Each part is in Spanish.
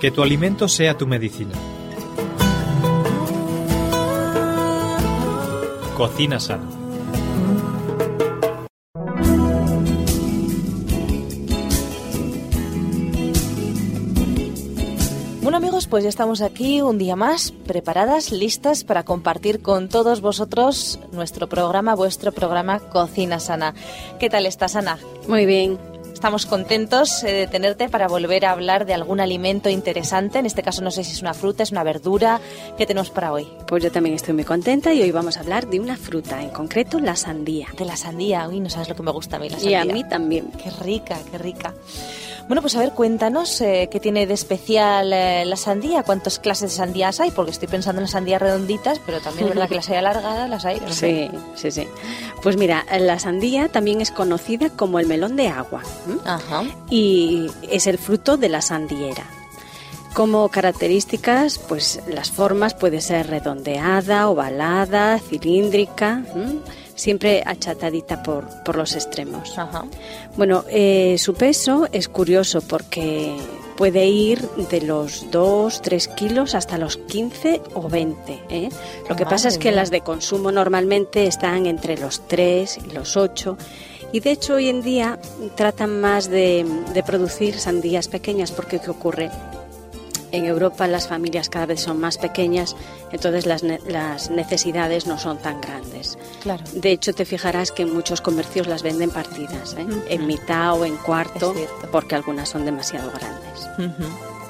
Que tu alimento sea tu medicina. Cocina sana. Bueno amigos, pues ya estamos aquí un día más, preparadas, listas para compartir con todos vosotros nuestro programa, vuestro programa Cocina Sana. ¿Qué tal estás, Ana? Muy bien. Estamos contentos eh, de tenerte para volver a hablar de algún alimento interesante. En este caso no sé si es una fruta, es una verdura. ¿Qué tenemos para hoy? Pues yo también estoy muy contenta y hoy vamos a hablar de una fruta, en concreto la sandía. De la sandía. Uy, no sabes lo que me gusta a mí la Y sandía. a mí también. Qué rica, qué rica. Bueno, pues a ver, cuéntanos eh, qué tiene de especial eh, la sandía, cuántas clases de sandías hay, porque estoy pensando en las sandías redonditas, pero también es verdad que las hay alargadas, las hay. no sé. Sí, sí, sí. Pues mira, la sandía también es conocida como el melón de agua. Ajá. y es el fruto de la sandiera. Como características, pues las formas puede ser redondeada, ovalada, cilíndrica, ¿m? Siempre achatadita por, por los extremos. Ajá. Bueno, eh, su peso es curioso porque puede ir de los 2, 3 kilos hasta los 15 o 20. ¿eh? Lo que pasa es que mía. las de consumo normalmente están entre los 3 y los 8. Y de hecho hoy en día tratan más de, de producir sandías pequeñas porque ¿qué ocurre? En Europa las familias cada vez son más pequeñas, entonces las, ne- las necesidades no son tan grandes. Claro. De hecho, te fijarás que en muchos comercios las venden partidas, ¿eh? En mitad o en cuarto, porque algunas son demasiado grandes.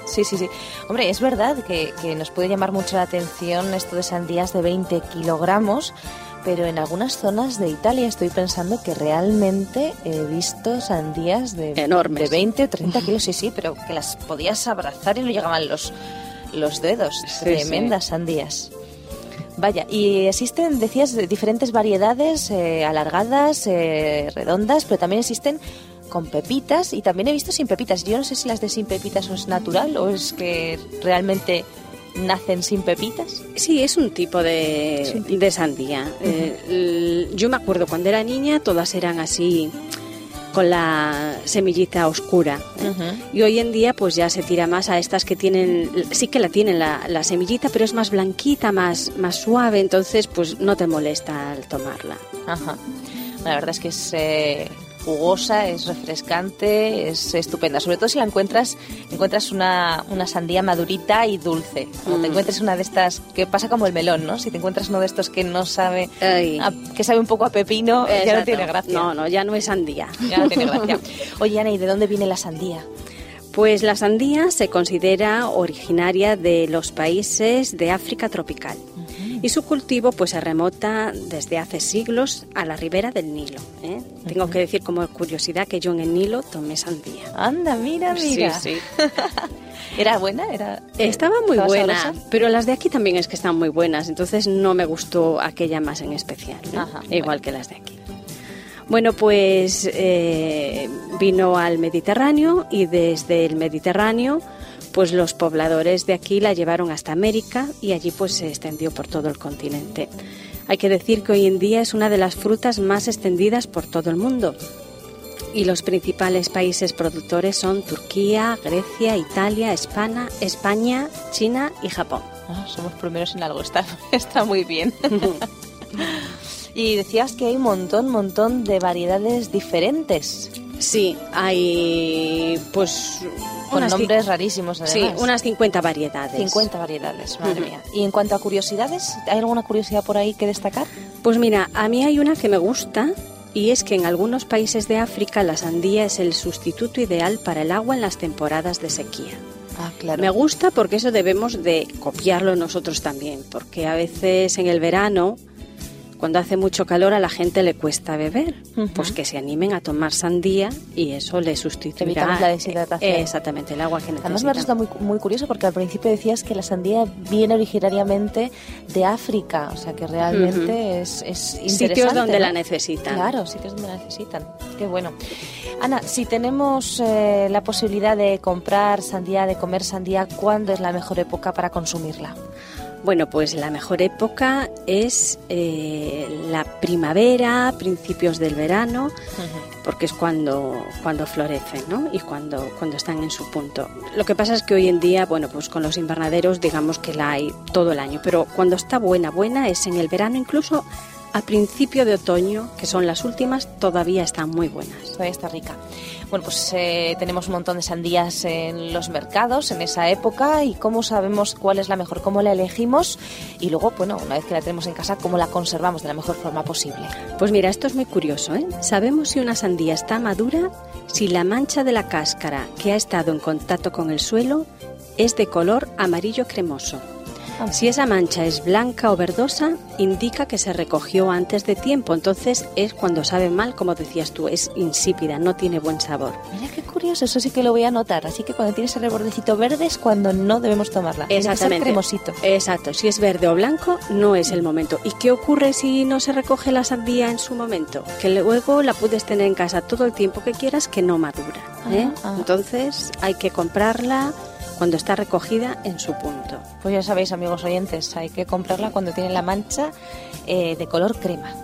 Sí, sí, sí. Hombre, es verdad que, que nos puede llamar mucho la atención esto de sandías de 20 kilogramos, pero en algunas zonas de Italia estoy pensando que realmente he visto sandías de, Enormes. de 20 o 30 kilos, sí, sí, pero que las podías abrazar y no llegaban los, los dedos. Sí, Tremendas sandías. Vaya, y existen, decías, de diferentes variedades eh, alargadas, eh, redondas, pero también existen con pepitas y también he visto sin pepitas. Yo no sé si las de sin pepitas es natural o es que realmente nacen sin pepitas. Sí, es un tipo de, Es un tipo. de sandía. Eh, yo me acuerdo cuando era niña, todas eran así, con la semillita oscura. ¿eh? Y hoy en día pues ya se tira más a estas que tienen, sí que la tienen la, la semillita, pero es más blanquita, más, más suave, entonces pues no te molesta al tomarla. Ajá. La verdad es que es eh, jugosa, es refrescante, es estupenda. Sobre todo si la encuentras, encuentras una, una sandía madurita y dulce. Te Mm. encuentres una de estas, que pasa como el melón, ¿no? Si te encuentras uno de estos que no sabe, a- que sabe un poco a pepino, ya no tiene gracia. No, no, ya no es sandía. Ya no tiene gracia. Oye, Ana, ¿y de dónde viene la sandía? Pues la sandía se considera originaria de los países de África tropical y su cultivo pues se remota desde hace siglos a la ribera del Nilo. ¿eh? Tengo que decir como curiosidad que yo en el Nilo tomé sandía. Anda, mira, mira. Sí, ¿Era buena? Era, Estaba muy ¿estaba buena, sabrosa? pero las de aquí también es que están muy buenas, entonces no me gustó aquella más en especial, ¿no? Ajá, igual bueno. que las de aquí. Bueno, pues eh, vino al Mediterráneo y desde el Mediterráneo, pues los pobladores de aquí la llevaron hasta América y allí pues se extendió por todo el continente. Hay que decir que hoy en día es una de las frutas más extendidas por todo el mundo. Y los principales países productores son Turquía, Grecia, Italia, España, España, China y Japón. Ah, somos primeros en algo, está, está muy bien. y decías que hay un montón, montón de variedades diferentes, Sí, hay pues con nombres rarísimos Sí, además. unas 50 variedades. 50 variedades, madre mía. Y en cuanto a curiosidades, ¿hay alguna curiosidad por ahí que destacar? Pues mira, a mí hay una que me gusta y es que en algunos países de África la sandía es el sustituto ideal para el agua en las temporadas de sequía. Ah, claro. Me gusta porque eso debemos de copiarlo nosotros también, porque a veces en el verano, cuando hace mucho calor, a la gente le cuesta beber. Pues que se animen a tomar sandía y eso le sustituirá Evitamos la deshidratación. eh, exactamente el agua que necesitan. Además me resulta muy, muy curioso porque al principio decías que la sandía viene originariamente de África, o sea que realmente Ujú. es, es Sitios interesante, donde ¿no? la necesitan. Claro, sitios donde la necesitan. Qué bueno. Ana, si tenemos eh, la posibilidad de comprar sandía, de comer sandía, ¿cuándo es la mejor época para consumirla? Bueno, pues la mejor época es eh, la primavera, principios del verano, porque es cuando, cuando florecen, ¿no? Y cuando, cuando están en su punto. Lo que pasa es que hoy en día, bueno, pues con los invernaderos digamos que la hay todo el año, pero cuando está buena, buena es en el verano, incluso a principio de otoño, que son las últimas, todavía están muy buenas. Todavía está rica. Bueno, pues eh, tenemos un montón de sandías en los mercados en esa época y cómo sabemos cuál es la mejor, cómo la elegimos y luego, bueno, una vez que la tenemos en casa, cómo la conservamos de la mejor forma posible. Pues mira, esto es muy curioso, ¿eh? Sabemos si una sandía está madura si la mancha de la cáscara que ha estado en contacto con el suelo es de color amarillo cremoso. Si esa mancha es blanca o verdosa, indica que se recogió antes de tiempo. Entonces es cuando sabe mal, como decías tú, es insípida, no tiene buen sabor. Mira qué curioso, eso sí que lo voy a notar. Así que cuando tiene ese rebordecito verde es cuando no debemos tomarla. Exactamente. cremosito. Exacto. Si es verde o blanco, no es el momento. ¿Y qué ocurre si no se recoge la sandía en su momento? Que luego la puedes tener en casa todo el tiempo que quieras que no madura. ¿eh? Ah, ah. Entonces hay que comprarla cuando está recogida en su punto. Pues ya sabéis, amigos oyentes, hay que comprarla cuando tiene la mancha eh, de color crema.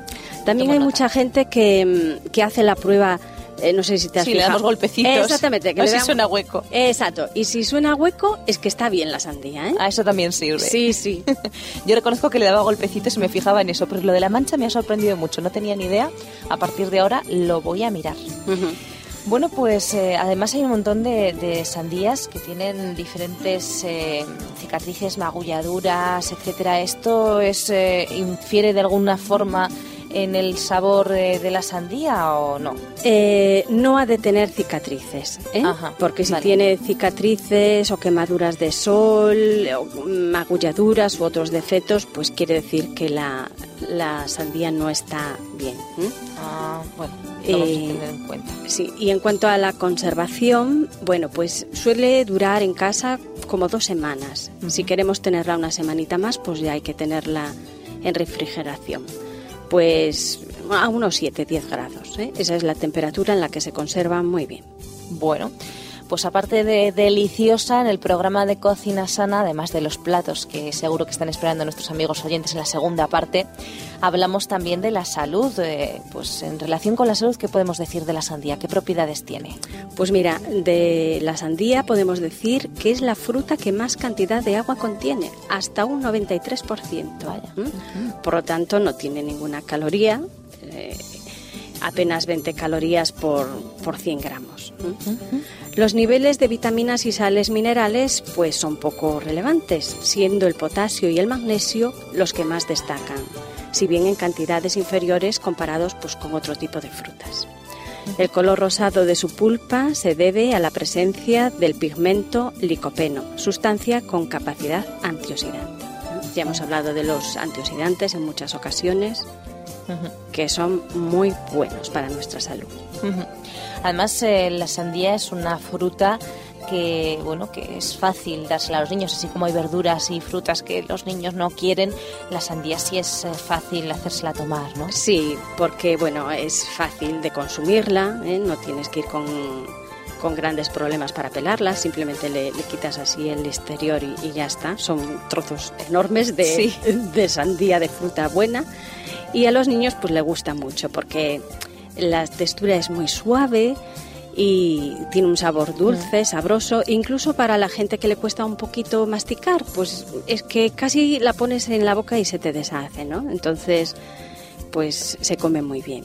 También Tomo hay nota. mucha gente que, mm, que hace la prueba, eh, no sé si te has Sí, le fijado. damos golpecitos. Exactamente. A ver si le damos- suena hueco. Exacto. Y si suena hueco, es que está bien la sandía, ¿eh? A eso también sirve. Sí, sí. Yo reconozco que le daba golpecitos y me fijaba en eso, pero lo de la mancha me ha sorprendido mucho. No tenía ni idea. A partir de ahora lo voy a mirar. Ujú. Bueno, pues eh, además hay un montón de, de sandías que tienen diferentes eh, cicatrices, magulladuras, etcétera. ¿Esto es eh, infiere de alguna forma en el sabor eh, de la sandía o no? Eh, no ha de tener cicatrices, ¿eh? Ajá, porque si vale. tiene cicatrices o quemaduras de sol, o magulladuras u otros defectos, pues quiere decir que la, la sandía no está bien. ¿eh? Ah, bueno, lo vamos a tener en cuenta. Sí, y en cuanto a la conservación, bueno, pues suele durar en casa como dos semanas. Si queremos tenerla una semanita más, pues ya hay que tenerla en refrigeración. Pues a unos 7-10 grados. ¿eh? Esa es la temperatura en la que se conserva muy bien. Bueno, pues aparte de deliciosa, en el programa de Cocina Sana, además de los platos que seguro que están esperando nuestros amigos oyentes en la segunda parte, hablamos también de la salud. eh, pues en relación con la salud, ¿qué podemos decir de la sandía? ¿Qué propiedades tiene? Pues mira, de la sandía podemos decir que es la fruta que más cantidad de agua contiene, hasta un 93%. Vaya. ¿Mm? Por lo tanto, no tiene ninguna caloría, eh, apenas 20 calorías por, por 100 gramos. Los niveles de vitaminas y sales minerales pues son poco relevantes, siendo el potasio y el magnesio los que más destacan, si bien en cantidades inferiores comparados pues con otro tipo de frutas. El color rosado de su pulpa se debe a la presencia del pigmento licopeno, sustancia con capacidad antioxidante. Ya hemos hablado de los antioxidantes en muchas ocasiones, que son muy buenos para nuestra salud. Además, eh, la sandía es una fruta que bueno que es fácil dársela a los niños, así como hay verduras y frutas que los niños no quieren, la sandía sí es eh, fácil hacérsela tomar, ¿no? Sí, porque bueno, es fácil de consumirla, ¿eh? no tienes que ir con, con grandes problemas para pelarla, simplemente le, le quitas así el exterior y, y ya está. Son trozos enormes de, Sí. de sandía de fruta buena y a los niños pues le gusta mucho porque la textura es muy suave y tiene un sabor dulce, sabroso, incluso para la gente que le cuesta un poquito masticar, pues es que casi la pones en la boca y se te deshace, ¿no? Entonces, pues se come muy bien.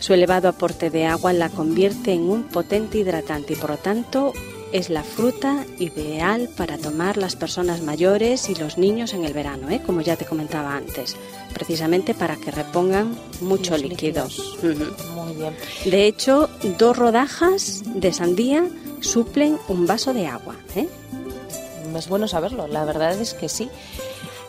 Su elevado aporte de agua la convierte en un potente hidratante y por lo tanto es la fruta ideal para tomar las personas mayores y los niños en el verano, ¿eh? como ya te comentaba antes, precisamente para que repongan mucho Los líquido. líquidos. Muy bien. De hecho, dos rodajas de sandía suplen un vaso de agua. ¿eh? Es bueno saberlo, la verdad es que sí.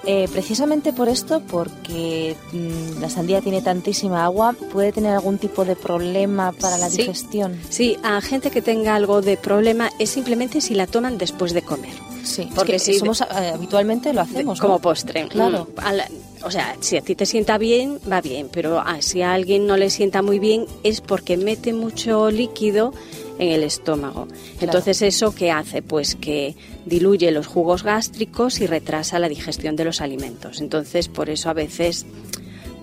Eh, precisamente por esto, porque mm, la sandía tiene tantísima agua, puede tener algún tipo de problema para la Sí. digestión. Sí, a gente que tenga algo de problema es simplemente si la toman después de comer. Sí, Porque si- somos, eh, habitualmente lo hacemos. como ¿no? postre. Claro. Mm, la- o sea, si a ti te sienta bien, va bien, pero ah, si a alguien no le sienta muy bien es porque mete mucho líquido en el estómago. Entonces, ¿eso qué hace? Pues que diluye los jugos gástricos y retrasa la digestión de los alimentos. Entonces, por eso a veces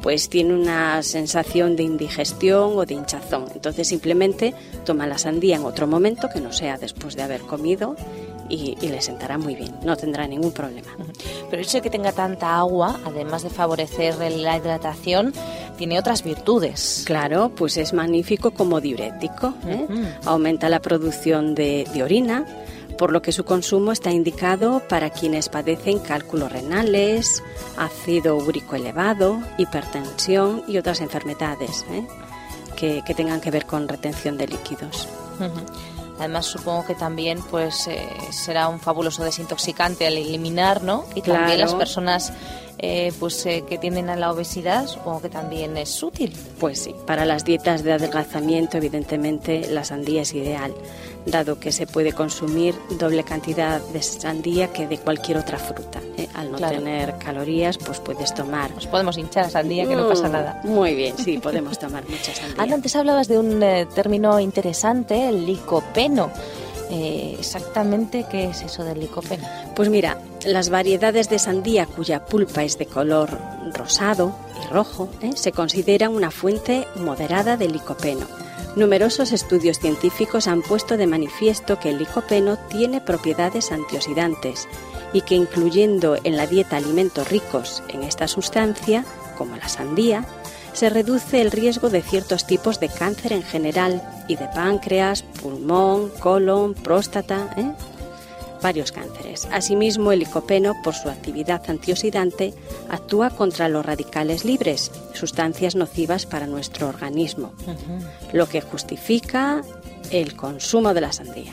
pues tiene una sensación de indigestión o de hinchazón. Entonces simplemente toma la sandía en otro momento que no sea después de haber comido y, le sentará muy bien, no tendrá ningún problema. Pero el hecho de que tenga tanta agua, además de favorecer la hidratación, tiene otras virtudes. Claro, pues es magnífico como diurético, ¿eh? aumenta la producción de, de orina, por lo que su consumo está indicado para quienes padecen cálculos renales, ácido úrico elevado, hipertensión y otras enfermedades ¿eh? que, que, tengan que ver con retención de líquidos. Además, supongo que también pues eh, será un fabuloso desintoxicante al eliminar, ¿no? Y también las personas eh, pues eh, que tienden a la obesidad, supongo que también es útil. Pues sí, para las dietas de adelgazamiento, evidentemente, la sandía es ideal dado que se puede consumir doble cantidad de sandía que de cualquier otra fruta. ¿eh? Al no tener calorías, pues puedes tomar. Nos podemos hinchar sandía, que no pasa mm, nada. Muy bien, sí, podemos tomar mucha sandía. antes hablabas de un eh, término interesante, el licopeno. Exactamente qué es eso del licopeno. Pues mira, las variedades de sandía cuya pulpa es de color rosado y rojo se consideran una fuente moderada de licopeno Numerosos estudios científicos han puesto de manifiesto que el licopeno tiene propiedades antioxidantes y que incluyendo en la dieta alimentos ricos en esta sustancia, como la sandía, se reduce el riesgo de ciertos tipos de cáncer en general y de páncreas, pulmón, colon, próstata. ¿eh? Varios cánceres. Asimismo, el licopeno, por su actividad antioxidante, actúa contra los radicales libres, sustancias nocivas para nuestro organismo, lo que justifica el consumo de la sandía.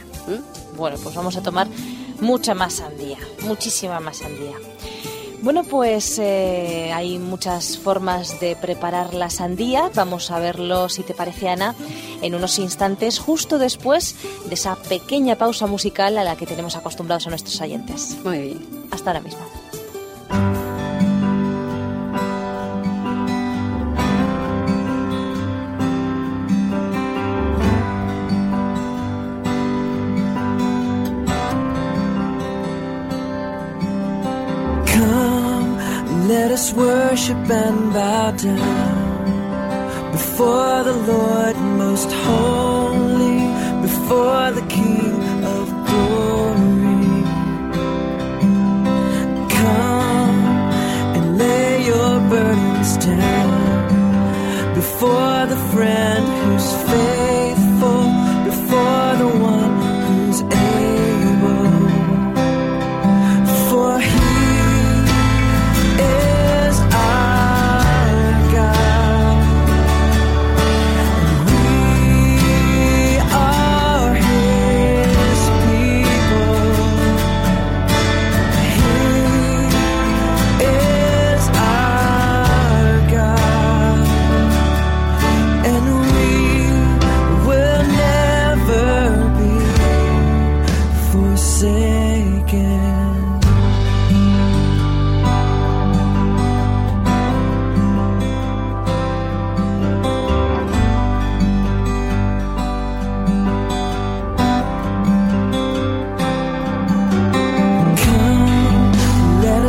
Bueno, pues vamos a tomar mucha más sandía, muchísima más sandía. Bueno, pues eh, hay muchas formas de preparar la sandía. Vamos a verlo, si te parece, Ana, en unos instantes, justo después de esa pequeña pausa musical a la que tenemos acostumbrados a nuestros oyentes. Muy bien. Hasta ahora mismo. us worship and bow down before the Lord most holy, before the King of glory. Come and lay your burdens down before the friend who's faithful,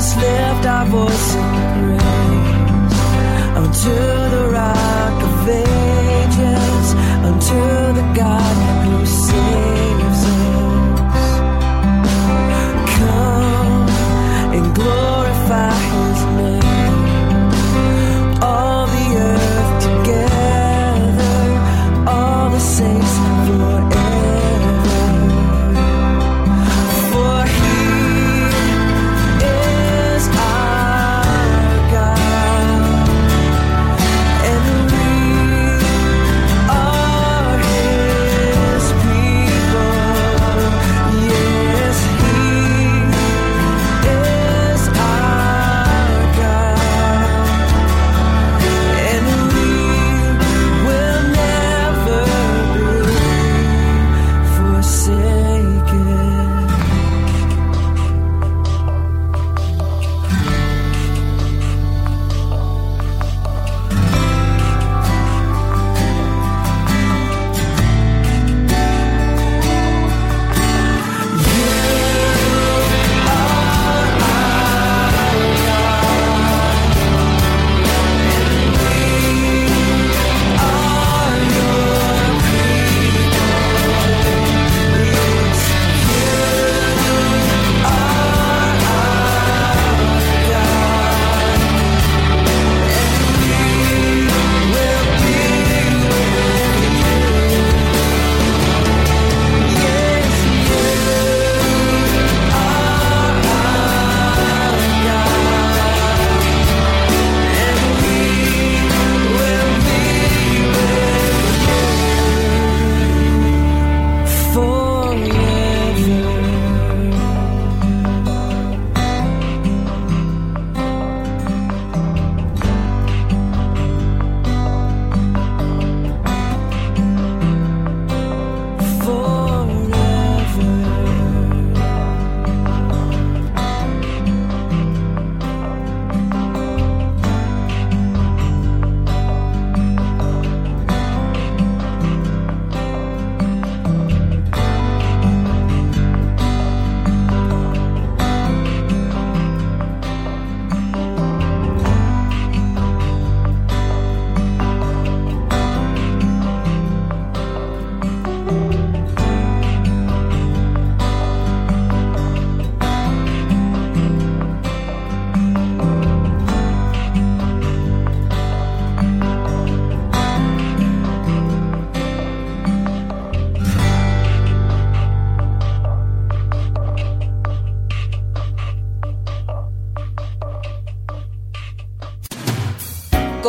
just lift our voice in praise unto the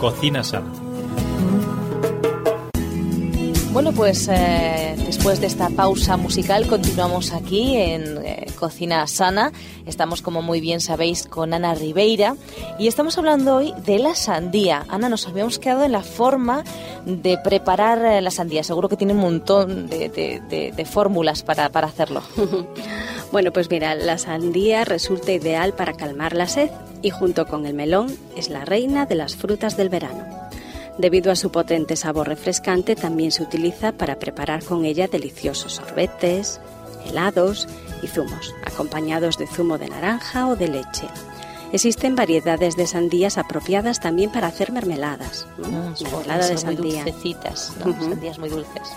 Cocina sana. Bueno, pues eh, después de esta pausa musical continuamos aquí en eh, Cocina Sana. Estamos, como muy bien sabéis, con Ana Ribeira y estamos hablando hoy de la sandía. Ana, nos habíamos quedado en la forma de preparar eh, la sandía. Seguro que tiene un montón de, de- de- de fórmulas para, para hacerlo. Bueno, pues mira, la sandía resulta ideal para calmar la sed y junto con el melón es la reina de las frutas del verano. Debido a su potente sabor refrescante, también se utiliza para preparar con ella deliciosos sorbetes, helados y zumos, acompañados de zumo de naranja o de leche. Existen variedades de sandías apropiadas también para hacer mermeladas. ¿no? Mm, Mermelada de muy sandía. dulcecitas, ¿no? Sandías muy dulces.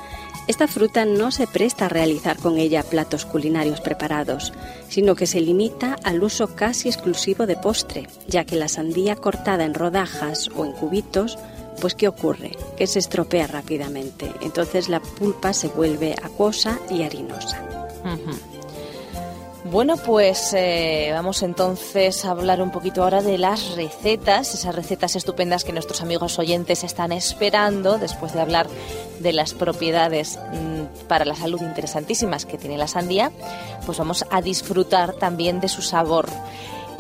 Esta fruta no se presta a realizar con ella platos culinarios preparados, sino que se limita al uso casi exclusivo de postre, ya que la sandía cortada en rodajas o en cubitos, pues ¿qué ocurre? Que se estropea rápidamente, entonces la pulpa se vuelve acuosa y harinosa. Bueno, pues eh, vamos entonces a hablar un poquito ahora de las recetas, esas recetas estupendas que nuestros amigos oyentes están esperando después de hablar de las propiedades mm, para la salud interesantísimas que tiene la sandía, pues vamos a disfrutar también de su sabor.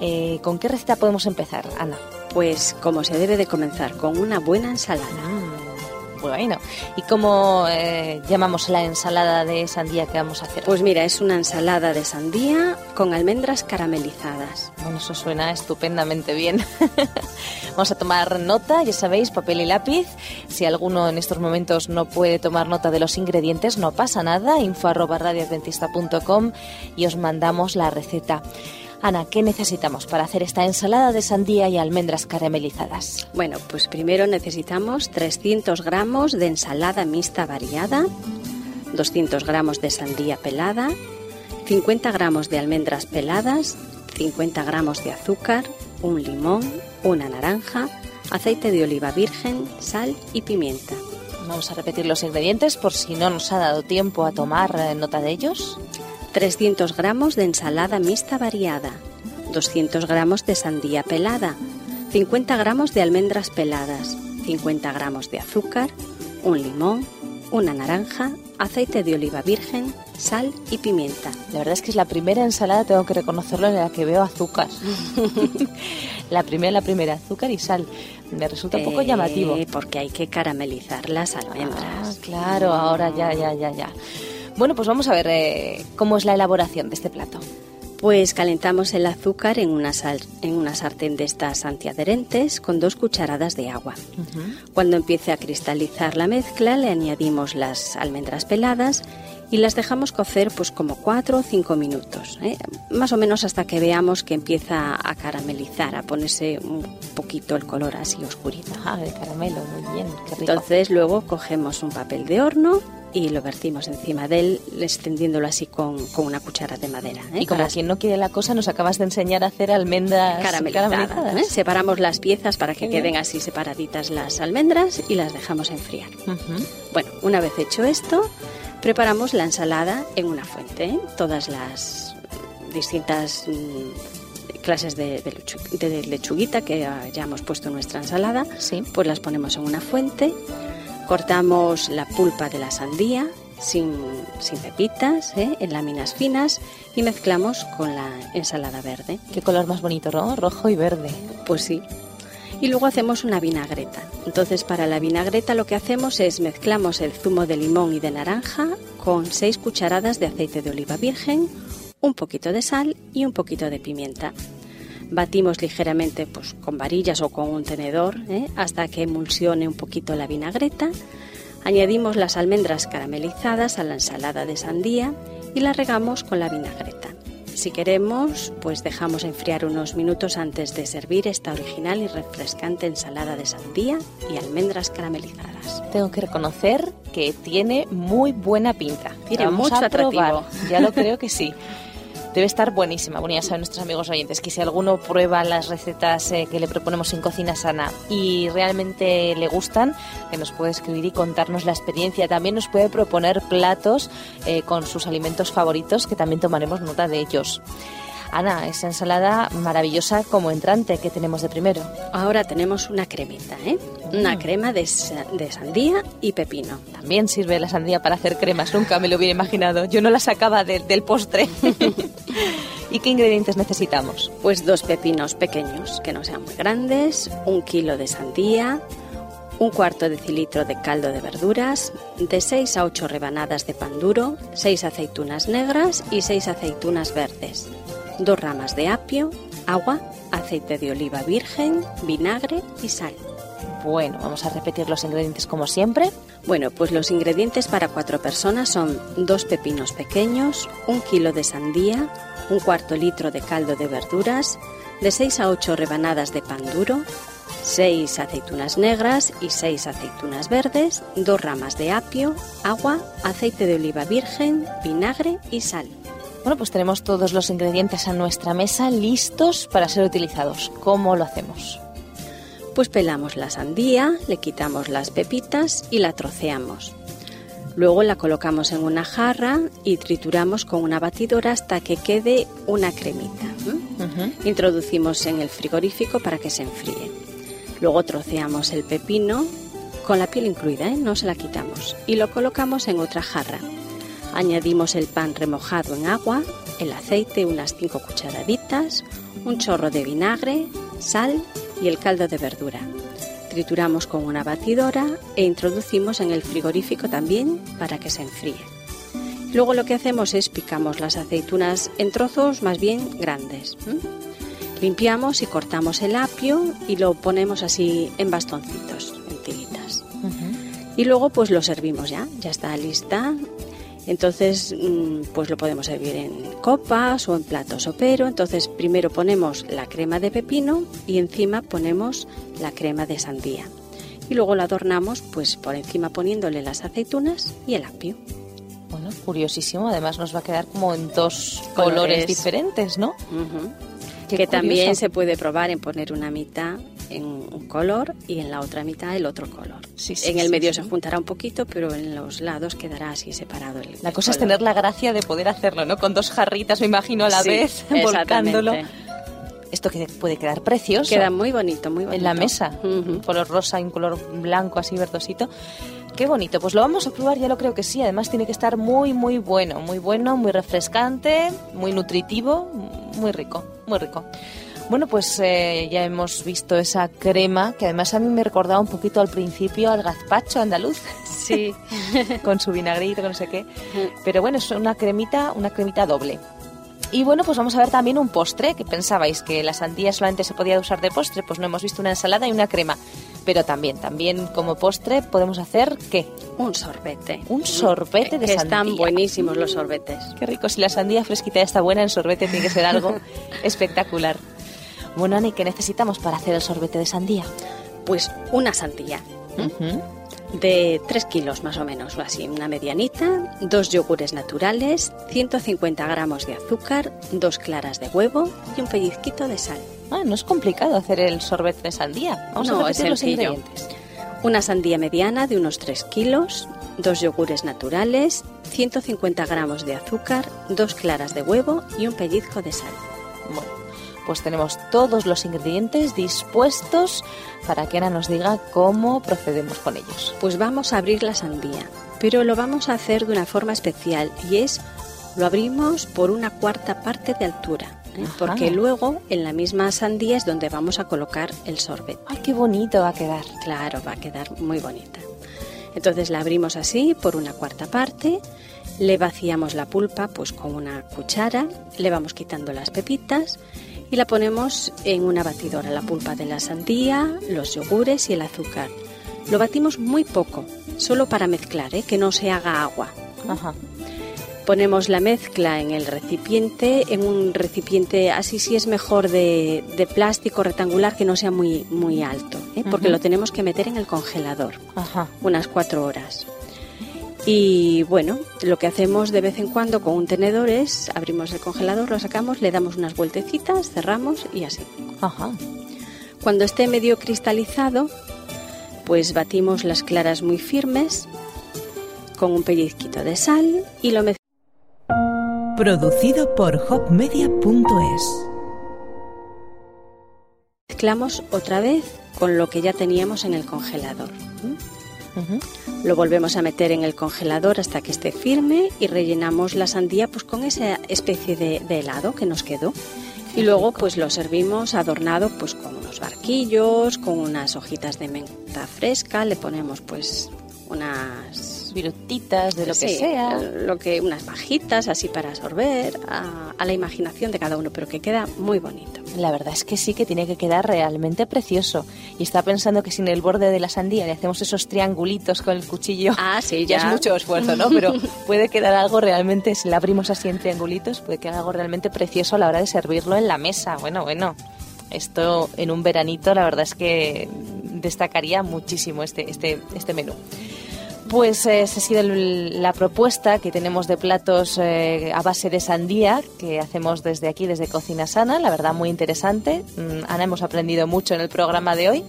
Eh, ¿Con qué receta podemos empezar, Ana? Pues como se debe de comenzar, con una buena ensalada. Bueno, ¿y cómo eh, llamamos la ensalada de sandía que vamos a hacer? Pues mira, es una ensalada de sandía con almendras caramelizadas. Bueno, eso suena estupendamente bien. Vamos a tomar nota, ya sabéis, papel y lápiz. Si alguno en estos momentos no puede tomar nota de los ingredientes, no pasa nada. Info arroba radioadventista.com y os mandamos la receta. Ana, ¿qué necesitamos para hacer esta ensalada de sandía y almendras caramelizadas? Bueno, pues primero necesitamos 300 gramos de ensalada mixta variada, 200 gramos de sandía pelada, 50 gramos de almendras peladas, 50 gramos de azúcar, un limón, una naranja, aceite de oliva virgen, sal y pimienta. Vamos a repetir los ingredientes por si no nos ha dado tiempo a tomar eh, nota de ellos. 300 gramos de ensalada mixta variada, 200 gramos de sandía pelada, 50 gramos de almendras peladas, 50 gramos de azúcar, un limón, una naranja, aceite de oliva virgen, sal y pimienta. La verdad es que es la primera ensalada, tengo que reconocerlo, en la que veo azúcar. la primera, la primera, azúcar y sal. Me resulta un poco Eh, llamativo. Porque hay que caramelizar las Ah, almendras. claro, ahora ya, ya, ya, ya. Bueno, pues vamos a ver eh, cómo es la elaboración de este plato. Pues calentamos el azúcar en una, sal- en una sartén de estas antiadherentes con dos cucharadas de agua. Cuando empiece a cristalizar la mezcla le añadimos las almendras peladas y las dejamos cocer pues como cuatro o cinco minutos, ¿eh? más o menos hasta que veamos que empieza a caramelizar, a ponerse un poquito el color así oscurito. Ah, de caramelo, muy bien, qué rico. Entonces luego cogemos un papel de horno y lo vertimos encima de él, extendiéndolo así con, con una cuchara de madera. ¿eh? y como Para quien no quiere la cosa, nos acabas de enseñar a hacer almendras caramelizadas. caramelizadas. ¿eh? Separamos las piezas para que queden así separaditas las almendras y las dejamos enfriar. Bueno, una vez hecho esto, preparamos la ensalada en una fuente. ¿eh? Todas las distintas mm, clases de, de lechu- de lechuguita que hayamos puesto en nuestra ensalada, Sí. pues las ponemos en una fuente. Cortamos la pulpa de la sandía sin, sin pepitas, ¿eh? en láminas finas y mezclamos con la ensalada verde. Qué color más bonito, ¿no? Rojo y verde. Pues sí. Y luego hacemos una vinagreta. Entonces para la vinagreta lo que hacemos es mezclamos el zumo de limón y de naranja con 6 cucharadas de aceite de oliva virgen, un poquito de sal y un poquito de pimienta. Batimos ligeramente pues, con varillas o con un tenedor ¿eh? hasta que emulsione un poquito la vinagreta. Añadimos las almendras caramelizadas a la ensalada de sandía y la regamos con la vinagreta. Si queremos, pues dejamos enfriar unos minutos antes de servir esta original y refrescante ensalada de sandía y almendras caramelizadas. Tengo que reconocer que tiene muy buena pinta. Tiene mucho a probar. atractivo. Ya lo creo que sí. Debe estar buenísima. Bueno, ya saben nuestros amigos oyentes que si alguno prueba las recetas eh, que le proponemos en Cocina Sana y realmente le gustan, que nos puede escribir y contarnos la experiencia. También nos puede proponer platos eh, con sus alimentos favoritos, que también tomaremos nota de ellos. Ana, esa ensalada maravillosa como entrante que tenemos de primero. Ahora tenemos una cremita, ¿eh? Una crema de, de sandía y pepino. También sirve la sandía para hacer cremas, nunca me lo hubiera imaginado. Yo no la sacaba de- del postre. ¿Y qué ingredientes necesitamos? Pues dos pepinos pequeños, que no sean muy grandes, un kilo de sandía, un cuarto de cilitro de caldo de verduras, de 6 a 8 rebanadas de pan duro, 6 aceitunas negras y 6 aceitunas verdes, dos ramas de apio, agua, aceite de oliva virgen, vinagre y sal. Bueno, vamos a repetir los ingredientes como siempre. Bueno, pues los ingredientes para cuatro personas son dos pepinos pequeños, un kilo de sandía, un cuarto litro de caldo de verduras, de 6 a 8 rebanadas de pan duro, 6 aceitunas negras y 6 aceitunas verdes, dos ramas de apio, agua, aceite de oliva virgen, vinagre y sal. Bueno, pues tenemos todos los ingredientes a nuestra mesa listos para ser utilizados. ¿Cómo lo hacemos? Pues pelamos la sandía, le quitamos las pepitas y la troceamos. Luego la colocamos en una jarra y trituramos con una batidora hasta que quede una cremita. Introducimos en el frigorífico para que se enfríe. Luego troceamos el pepino con la piel incluida, ¿eh? no se la quitamos, y lo colocamos en otra jarra. Añadimos el pan remojado en agua, el aceite, unas 5 cucharaditas, un chorro de vinagre, sal y el caldo de verdura. Trituramos con una batidora e introducimos en el frigorífico también para que se enfríe. Luego lo que hacemos es picamos las aceitunas en trozos más bien grandes. Limpiamos y cortamos el apio y lo ponemos así en bastoncitos, en tiritas. Y luego pues lo servimos ya, ya está lista. Entonces mm, pues lo podemos servir en copas o en platos sopero. Entonces primero ponemos la crema de pepino y encima ponemos la crema de sandía. Y luego lo adornamos pues por encima poniéndole las aceitunas y el apio. Bueno, curiosísimo. Además nos va a quedar como en dos colores, Colores. diferentes, ¿no? Que también se puede probar en poner una mitad en un color y en la otra mitad el otro color. Sí, sí, en el medio se juntará un poquito, pero en los lados quedará así separado. El, La el cosa es tener la gracia de poder hacerlo, ¿no? Con dos jarritas, me imagino, a la vez, volcándolo. Esto que puede quedar precioso. Queda muy bonito, muy bonito. en la mesa. Un color rosa y un color blanco, así verdosito. Qué bonito. Pues lo vamos a probar, ya lo creo que sí. Además tiene que estar muy, muy bueno. Muy bueno, muy refrescante, muy nutritivo, muy rico, muy rico. Bueno, pues eh, ya hemos visto esa crema que además a mí me recordaba un poquito al principio al gazpacho andaluz. Sí. con su vinagrito, con no sé qué. Pero bueno, es una cremita, una cremita doble. Y bueno, pues vamos a ver también un postre, que pensabais que la sandía solamente se podía usar de postre, pues no hemos visto una ensalada y una crema. Pero también, también como postre podemos hacer ¿qué? Un sorbete. Un sorbete de que sandía. están buenísimos los sorbetes. Qué rico, si la sandía fresquita ya está buena, el sorbete tiene que ser algo espectacular. Bueno, Ani, ¿qué necesitamos para hacer el sorbete de sandía? Pues una sandía Ujú. de 3 kilos más o menos, o así, una medianita, dos yogures naturales, 150 gramos de azúcar, dos claras de huevo y un pellizquito de sal. Ah, no es complicado hacer el sorbete de sandía. Vamos No, a es repetir los ingredientes. Una sandía mediana de unos 3 kilos, dos yogures naturales, 150 gramos de azúcar, dos claras de huevo y un pellizco de sal. Bueno, pues tenemos todos los ingredientes dispuestos para que Ana nos diga cómo procedemos con ellos. Pues vamos a abrir la sandía, pero lo vamos a hacer de una forma especial y es lo abrimos por una cuarta parte de altura, ¿eh? Ajá. porque luego en la misma sandía es donde vamos a colocar el sorbete. ¡Ay, qué bonito va a quedar! Claro, va a quedar muy bonita. Entonces la abrimos así por una cuarta parte, le vaciamos la pulpa pues con una cuchara, le vamos quitando las pepitas y la ponemos en una batidora, la pulpa de la sandía, los yogures y el azúcar. Lo batimos muy poco, solo para mezclar, ¿eh? que no se haga agua. Ajá. Ponemos la mezcla en el recipiente, en un recipiente así sí es mejor de, de plástico rectangular que no sea muy, muy alto, ¿eh? porque lo tenemos que meter en el congelador Ajá. unas cuatro horas. Y bueno, lo que hacemos de vez en cuando con un tenedor es abrimos el congelador, lo sacamos, le damos unas vueltecitas, cerramos y así. Ajá. Cuando esté medio cristalizado, pues batimos las claras muy firmes con un pellizquito de sal y lo Producido por hopmedia.es. mezclamos otra vez con lo que ya teníamos en el congelador. Lo volvemos a meter en el congelador hasta que esté firme y rellenamos la sandía pues con esa especie de, de helado que nos quedó. Y luego pues lo servimos adornado pues con unos barquillos, con unas hojitas de menta fresca, le ponemos pues unas Virutitas, de lo que Sí, sea. lo que unas bajitas así para absorber a, a la imaginación de cada uno, pero que queda muy bonito. La verdad es que sí que tiene que quedar realmente precioso. Y está pensando que sin el borde de la sandía le hacemos esos triangulitos con el cuchillo. Ah, sí, ya ya. es mucho esfuerzo, ¿no? Pero puede quedar algo realmente, si la abrimos así en triangulitos, puede quedar algo realmente precioso a la hora de servirlo en la mesa. Bueno, bueno. Esto en un veranito, la verdad es que destacaría muchísimo este, este, este menú. Pues eh, esa ha sido la propuesta que tenemos de platos eh, a base de sandía que hacemos desde aquí, desde Cocina Sana. La verdad, muy interesante. Mm, Ana, hemos aprendido mucho en el programa de hoy.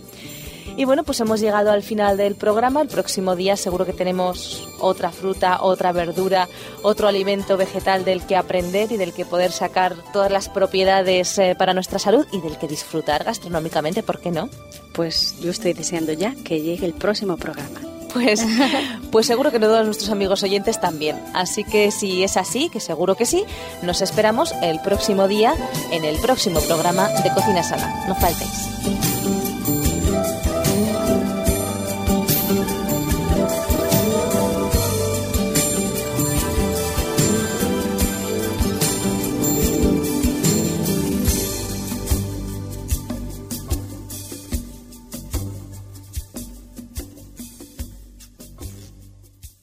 Y bueno, pues hemos llegado al final del programa. El próximo día seguro que tenemos otra fruta, otra verdura, otro alimento vegetal del que aprender y del que poder sacar todas las propiedades eh, para nuestra salud y del que disfrutar gastronómicamente, ¿por qué no? Pues yo estoy deseando ya que llegue el próximo programa. Pues, pues seguro que todos nuestros amigos oyentes también. Así que si es así, que seguro que sí, nos esperamos el próximo día en el próximo programa de Cocina Sana. No faltéis.